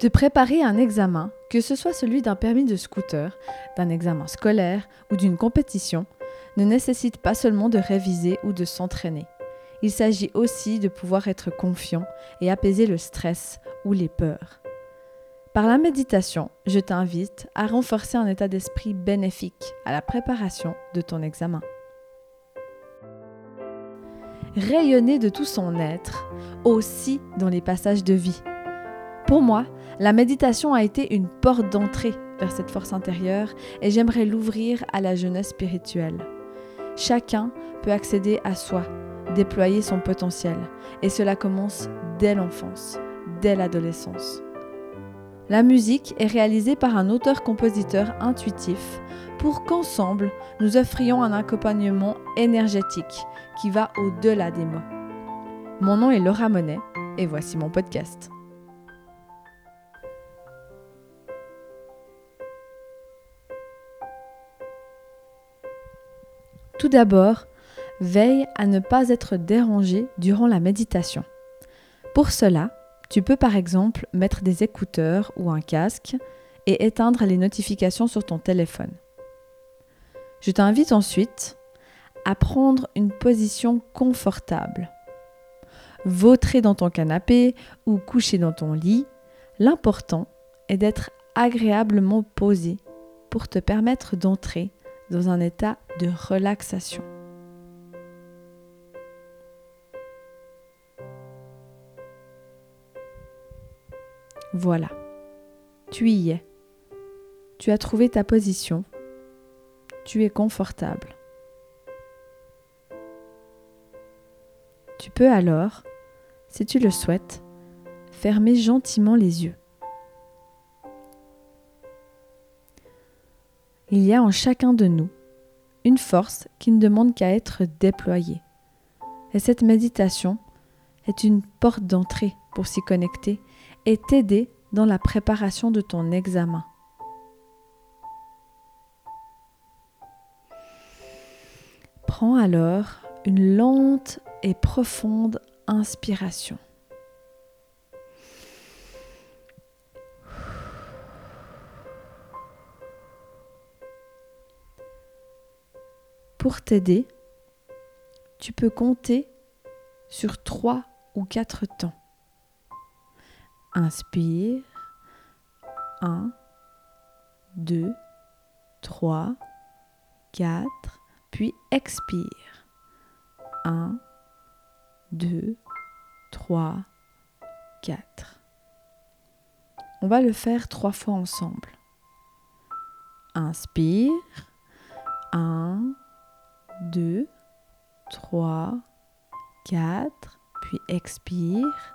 De préparer un examen, que ce soit celui d'un permis de scooter, d'un examen scolaire ou d'une compétition, ne nécessite pas seulement de réviser ou de s'entraîner. Il s'agit aussi de pouvoir être confiant et apaiser le stress ou les peurs. Par la méditation, je t'invite à renforcer un état d'esprit bénéfique à la préparation de ton examen. Rayonner de tout son être, aussi dans les passages de vie. Pour moi, la méditation a été une porte d'entrée vers cette force intérieure et j'aimerais l'ouvrir à la jeunesse spirituelle. Chacun peut accéder à soi, déployer son potentiel, et cela commence dès l'enfance, dès l'adolescence. La musique est réalisée par un auteur-compositeur intuitif pour qu'ensemble nous offrions un accompagnement énergétique qui va au-delà des mots. Mon nom est Laura Monet et voici mon podcast. Tout d'abord, veille à ne pas être dérangé durant la méditation. Pour cela, tu peux par exemple mettre des écouteurs ou un casque et éteindre les notifications sur ton téléphone. Je t'invite ensuite à prendre une position confortable. Vautrer dans ton canapé ou coucher dans ton lit, l'important est d'être agréablement posé pour te permettre d'entrer dans un état de relaxation. Voilà, tu y es. Tu as trouvé ta position. Tu es confortable. Tu peux alors, si tu le souhaites, fermer gentiment les yeux. Il y a en chacun de nous une force qui ne demande qu'à être déployée. Et cette méditation est une porte d'entrée pour s'y connecter et t'aider dans la préparation de ton examen. Prends alors une lente et profonde inspiration. Pour t'aider, tu peux compter sur trois ou quatre temps. Inspire. 1, 2, 3, 4, puis expire. 1, 2, 3, 4. On va le faire trois fois ensemble. Inspire. 1, 2, 3, 4, puis expire.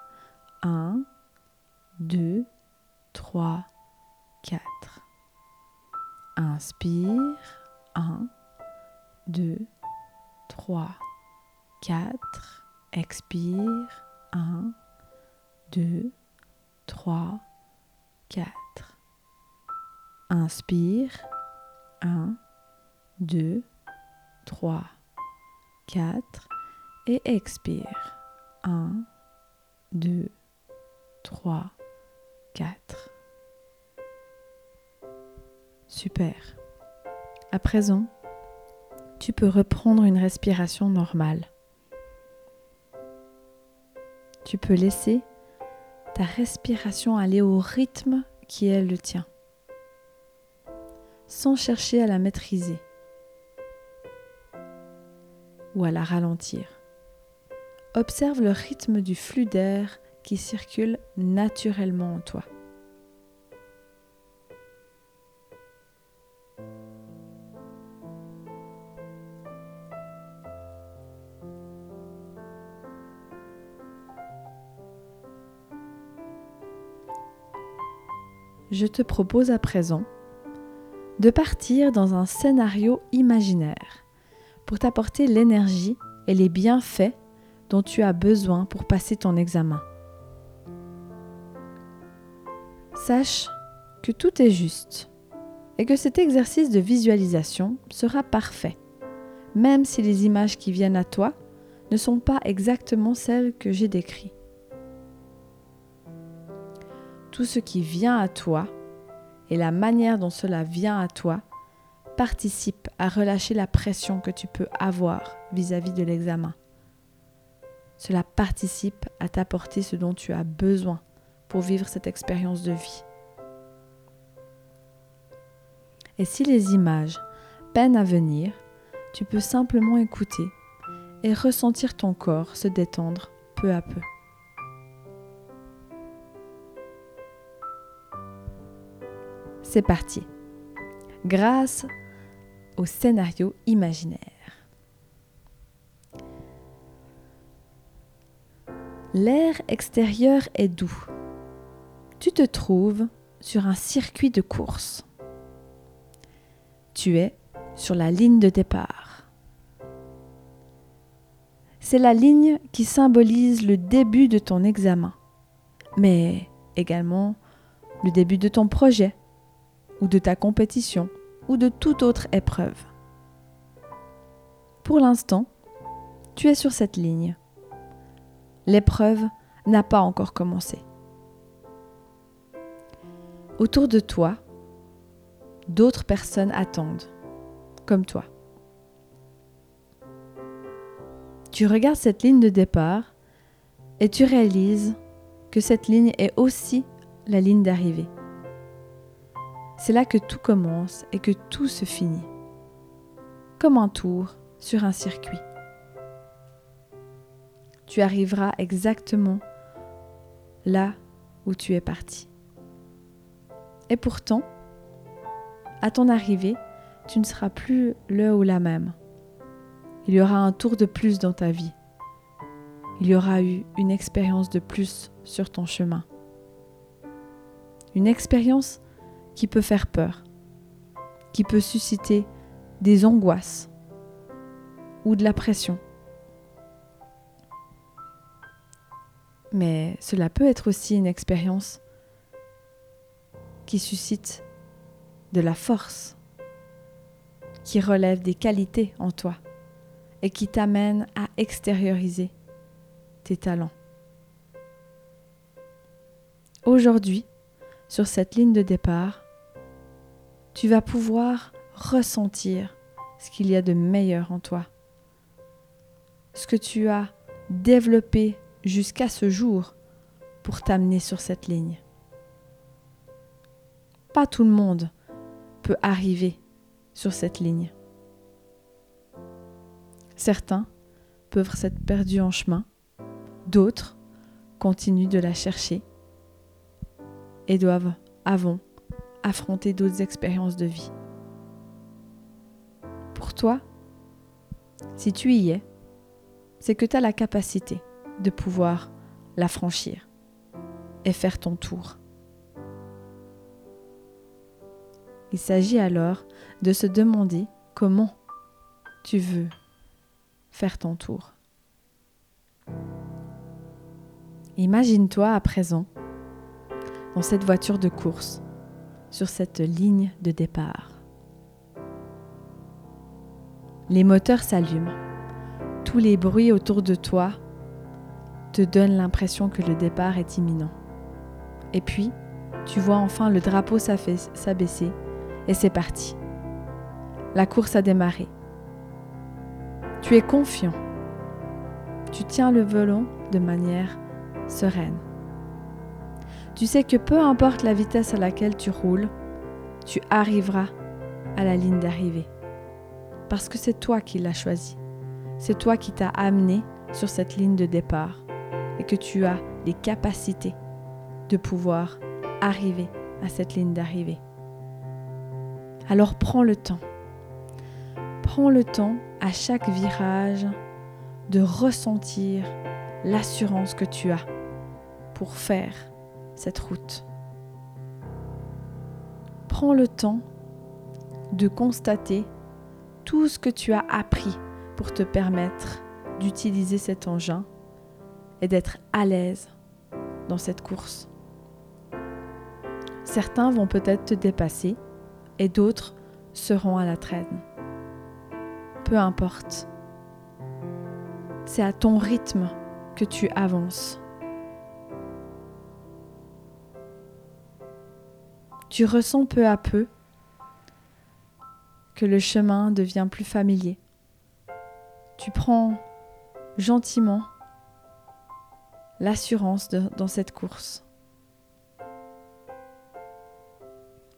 1, 2, 3, 4. Inspire. 1, 2, 3, 4. Expire. 1, 2, 3, 4. Inspire. 1, 2, 3, 4. Et expire. 1, 2, 3, 4. Super. À présent, tu peux reprendre une respiration normale. Tu peux laisser ta respiration aller au rythme qui est le tien, sans chercher à la maîtriser ou à la ralentir. Observe le rythme du flux d'air qui circule naturellement en toi. Je te propose à présent de partir dans un scénario imaginaire pour t'apporter l'énergie et les bienfaits dont tu as besoin pour passer ton examen. Sache que tout est juste et que cet exercice de visualisation sera parfait, même si les images qui viennent à toi ne sont pas exactement celles que j'ai décrites. tout ce qui vient à toi et la manière dont cela vient à toi participe à relâcher la pression que tu peux avoir vis-à-vis de l'examen. Cela participe à t'apporter ce dont tu as besoin pour vivre cette expérience de vie. Et si les images peinent à venir, tu peux simplement écouter et ressentir ton corps se détendre peu à peu. C'est parti. Grâce au scénario imaginaire. L'air extérieur est doux. Tu te trouves sur un circuit de course. Tu es sur la ligne de départ. C'est la ligne qui symbolise le début de ton examen, mais également le début de ton projet ou de ta compétition ou de toute autre épreuve. Pour l'instant, tu es sur cette ligne. L'épreuve n'a pas encore commencé. Autour de toi, d'autres personnes attendent, comme toi. Tu regardes cette ligne de départ et tu réalises que cette ligne est aussi la ligne d'arrivée. C'est là que tout commence et que tout se finit. Comme un tour sur un circuit. Tu arriveras exactement là où tu es parti. Et pourtant, à ton arrivée, tu ne seras plus le ou la même. Il y aura un tour de plus dans ta vie. Il y aura eu une expérience de plus sur ton chemin. Une expérience qui peut faire peur, qui peut susciter des angoisses ou de la pression. Mais cela peut être aussi une expérience qui suscite de la force, qui relève des qualités en toi et qui t'amène à extérioriser tes talents. Aujourd'hui, sur cette ligne de départ, tu vas pouvoir ressentir ce qu'il y a de meilleur en toi. Ce que tu as développé jusqu'à ce jour pour t'amener sur cette ligne. Pas tout le monde peut arriver sur cette ligne. Certains peuvent s'être perdus en chemin, d'autres continuent de la chercher et doivent, avant, affronter d'autres expériences de vie. Pour toi, si tu y es, c'est que tu as la capacité de pouvoir la franchir et faire ton tour. Il s'agit alors de se demander comment tu veux faire ton tour. Imagine-toi à présent dans cette voiture de course sur cette ligne de départ. Les moteurs s'allument. Tous les bruits autour de toi te donnent l'impression que le départ est imminent. Et puis, tu vois enfin le drapeau s'abaisser et c'est parti. La course a démarré. Tu es confiant. Tu tiens le volant de manière sereine. Tu sais que peu importe la vitesse à laquelle tu roules, tu arriveras à la ligne d'arrivée. Parce que c'est toi qui l'as choisi. C'est toi qui t'as amené sur cette ligne de départ et que tu as les capacités de pouvoir arriver à cette ligne d'arrivée. Alors prends le temps. Prends le temps à chaque virage de ressentir l'assurance que tu as pour faire cette route. Prends le temps de constater tout ce que tu as appris pour te permettre d'utiliser cet engin et d'être à l'aise dans cette course. Certains vont peut-être te dépasser et d'autres seront à la traîne. Peu importe. C'est à ton rythme que tu avances. Tu ressens peu à peu que le chemin devient plus familier. Tu prends gentiment l'assurance dans cette course.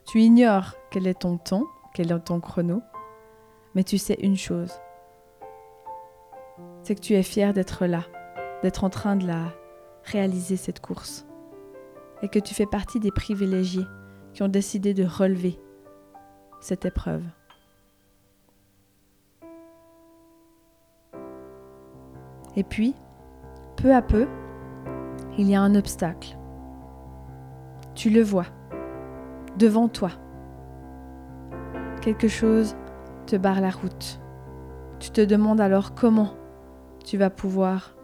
Tu ignores quel est ton temps, quel est ton chrono, mais tu sais une chose, c'est que tu es fier d'être là, d'être en train de la réaliser cette course, et que tu fais partie des privilégiés qui ont décidé de relever cette épreuve. Et puis, peu à peu, il y a un obstacle. Tu le vois, devant toi. Quelque chose te barre la route. Tu te demandes alors comment tu vas pouvoir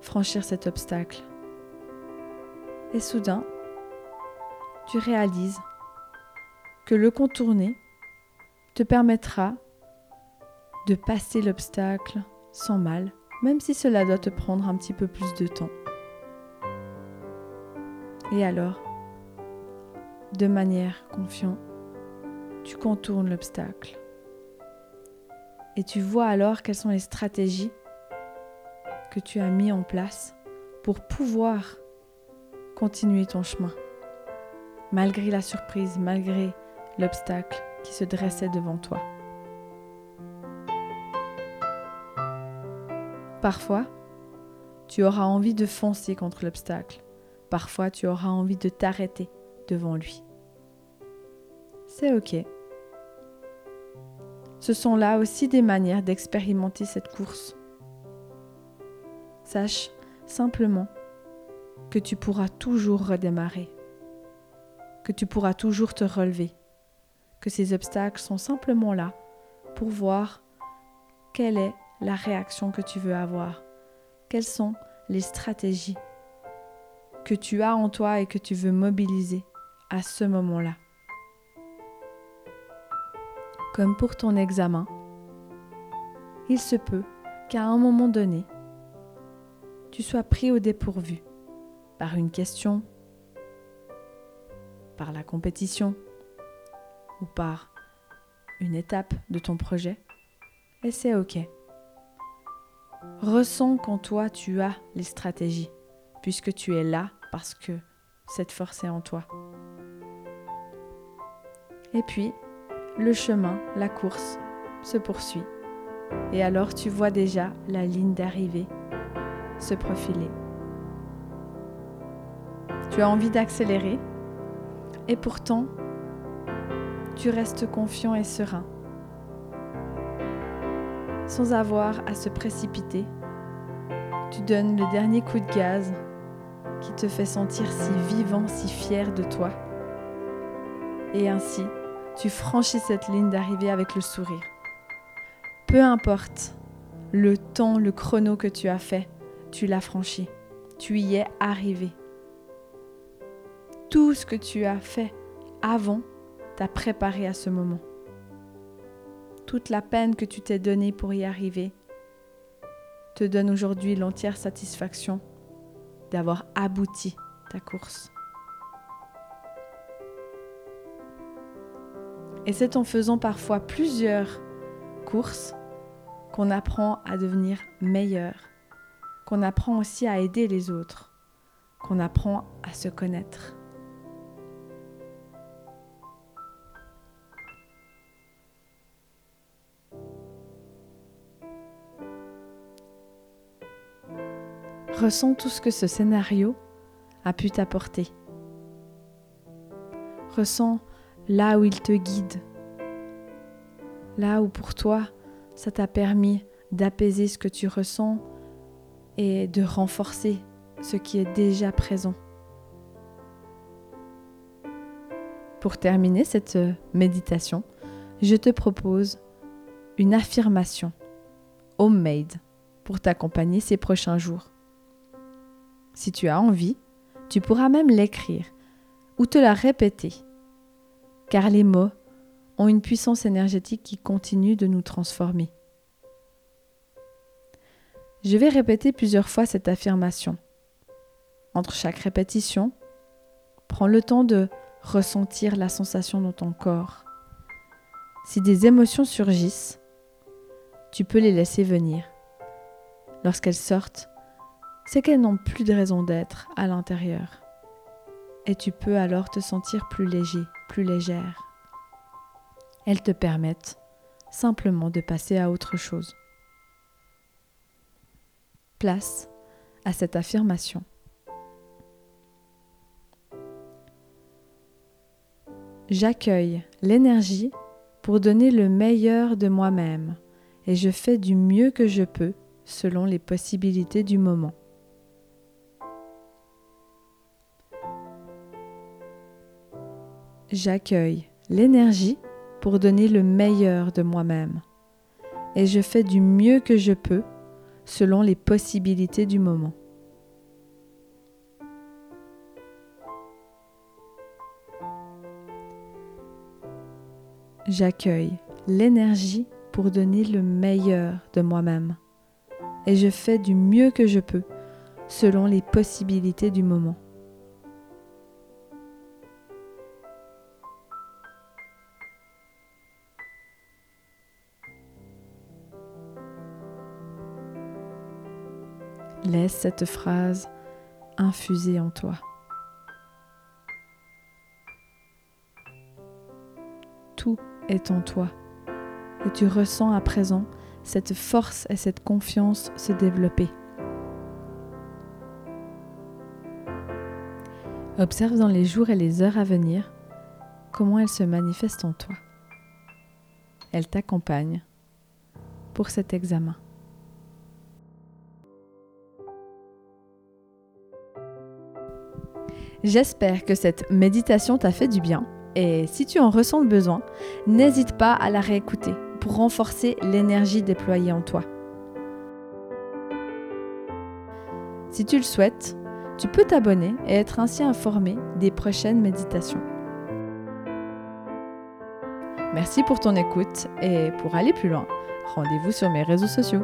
franchir cet obstacle. Et soudain, tu réalises que le contourner te permettra de passer l'obstacle sans mal, même si cela doit te prendre un petit peu plus de temps. Et alors, de manière confiante, tu contournes l'obstacle. Et tu vois alors quelles sont les stratégies que tu as mis en place pour pouvoir continuer ton chemin, malgré la surprise, malgré l'obstacle qui se dressait devant toi. Parfois, tu auras envie de foncer contre l'obstacle. Parfois, tu auras envie de t'arrêter devant lui. C'est ok. Ce sont là aussi des manières d'expérimenter cette course. Sache simplement que tu pourras toujours redémarrer, que tu pourras toujours te relever, que ces obstacles sont simplement là pour voir quelle est la réaction que tu veux avoir, quelles sont les stratégies que tu as en toi et que tu veux mobiliser à ce moment-là. Comme pour ton examen, il se peut qu'à un moment donné, tu sois pris au dépourvu par une question, par la compétition ou par une étape de ton projet, et c'est OK. Ressens qu'en toi tu as les stratégies, puisque tu es là parce que cette force est en toi. Et puis, le chemin, la course, se poursuit. Et alors tu vois déjà la ligne d'arrivée se profiler. Tu as envie d'accélérer et pourtant, tu restes confiant et serein, sans avoir à se précipiter. Tu donnes le dernier coup de gaz qui te fait sentir si vivant, si fier de toi. Et ainsi, tu franchis cette ligne d'arrivée avec le sourire. Peu importe le temps, le chrono que tu as fait, tu l'as franchi. Tu y es arrivé. Tout ce que tu as fait avant t'a préparé à ce moment. Toute la peine que tu t'es donnée pour y arriver te donne aujourd'hui l'entière satisfaction d'avoir abouti ta course. Et c'est en faisant parfois plusieurs courses qu'on apprend à devenir meilleur, qu'on apprend aussi à aider les autres, qu'on apprend à se connaître. Ressens tout ce que ce scénario a pu t'apporter. Ressens là où il te guide. Là où pour toi, ça t'a permis d'apaiser ce que tu ressens et de renforcer ce qui est déjà présent. Pour terminer cette méditation, je te propose une affirmation homemade pour t'accompagner ces prochains jours. Si tu as envie, tu pourras même l'écrire ou te la répéter, car les mots ont une puissance énergétique qui continue de nous transformer. Je vais répéter plusieurs fois cette affirmation. Entre chaque répétition, prends le temps de ressentir la sensation dans ton corps. Si des émotions surgissent, tu peux les laisser venir. Lorsqu'elles sortent, c'est qu'elles n'ont plus de raison d'être à l'intérieur. Et tu peux alors te sentir plus léger, plus légère. Elles te permettent simplement de passer à autre chose. Place à cette affirmation. J'accueille l'énergie pour donner le meilleur de moi-même et je fais du mieux que je peux selon les possibilités du moment. J'accueille l'énergie pour donner le meilleur de moi-même et je fais du mieux que je peux selon les possibilités du moment. J'accueille l'énergie pour donner le meilleur de moi-même. Et je fais du mieux que je peux selon les possibilités du moment. Laisse cette phrase infuser en toi. Tout est en toi. Et tu ressens à présent cette force et cette confiance se développer. Observe dans les jours et les heures à venir comment elle se manifeste en toi. Elle t'accompagne pour cet examen. J'espère que cette méditation t'a fait du bien et si tu en ressens le besoin, n'hésite pas à la réécouter pour renforcer l'énergie déployée en toi. Si tu le souhaites, tu peux t'abonner et être ainsi informé des prochaines méditations. Merci pour ton écoute et pour aller plus loin, rendez-vous sur mes réseaux sociaux.